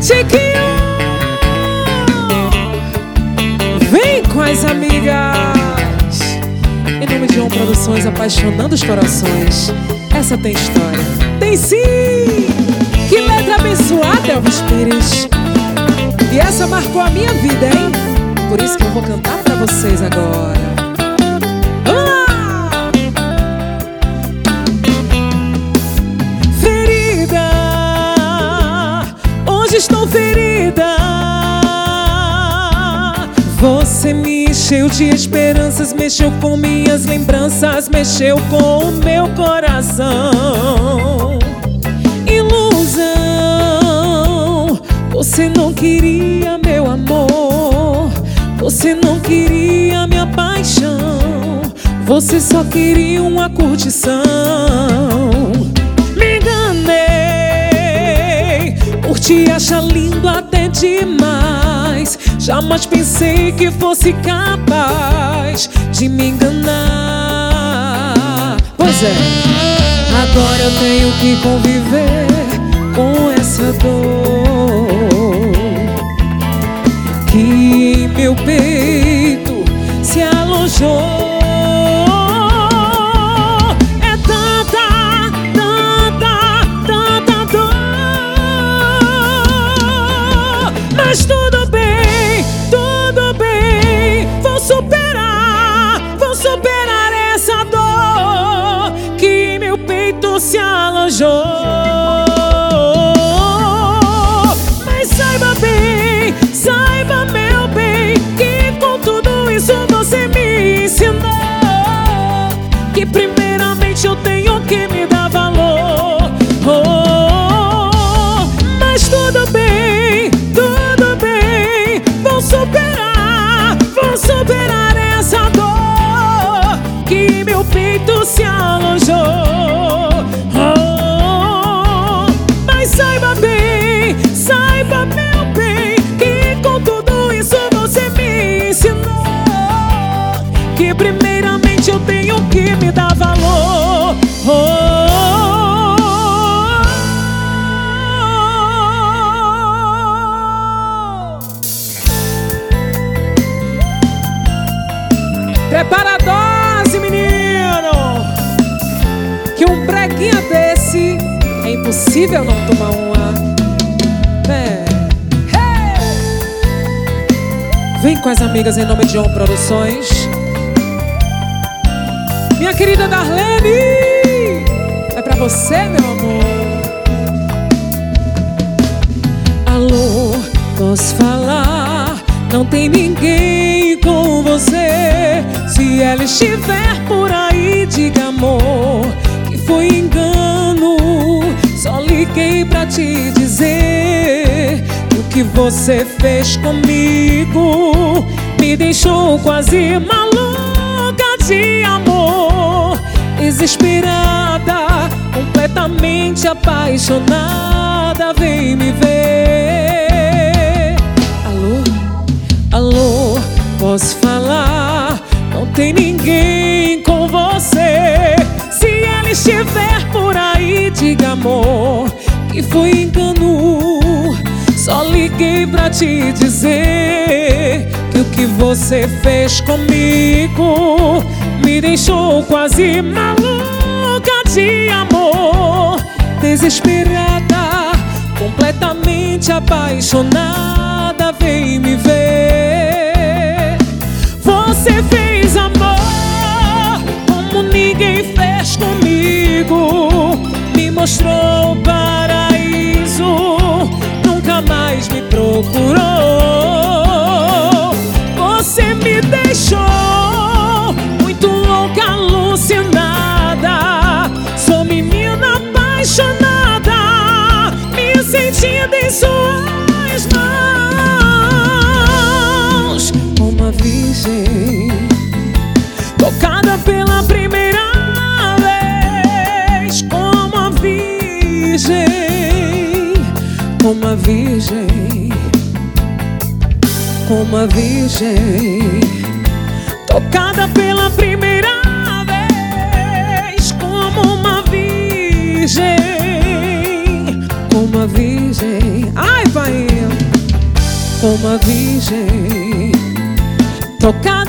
Chiquinho! Vem com as amigas! Em nome de On Produções, apaixonando os corações. Essa tem história. Tem sim! Que letra abençoada, Elvis Pires! E essa marcou a minha vida, hein? Por isso que eu vou cantar pra vocês agora. Hoje estou ferida. Você me encheu de esperanças, mexeu com minhas lembranças, mexeu com o meu coração. Ilusão, você não queria meu amor, você não queria minha paixão, você só queria uma curtição. Por te achar lindo até demais. Jamais pensei que fosse capaz de me enganar. Pois é, agora eu tenho que conviver com essa dor que meu peito se alojou. Mas tudo bem, tudo bem. Vou superar, vou superar essa dor que meu peito se alojou. Se alojou. Oh, mas saiba bem, saiba meu bem, que com tudo isso você me ensinou que primeiramente eu tenho que me dar valor. Oh. É impossível não tomar uma. É. Hey! Vem com as amigas em nome de On Produções. Minha querida Darlene! É pra você, meu amor. Alô, posso falar? Não tem ninguém com você. Se ela estiver por aí, diga amor que foi engano. Pra te dizer que o que você fez comigo me deixou quase maluca de amor, desesperada, completamente apaixonada. Vem me ver. Alô, alô, posso falar? Não tem ninguém com você. Se ela estiver por aí, diga amor que foi engano. Só liguei pra te dizer que o que você fez comigo me deixou quase maluca de amor, desesperada, completamente apaixonada. Vem me ver. Procurou. Você me deixou muito louca, alucinada. Sou menina apaixonada, me sentindo em suas mãos. Uma virgem tocada pela primeira vez, como a virgem, como a virgem, como a virgem, tocada pela primeira vez, como uma virgem, como a virgem. Ai, pai. como a virgem. Tocar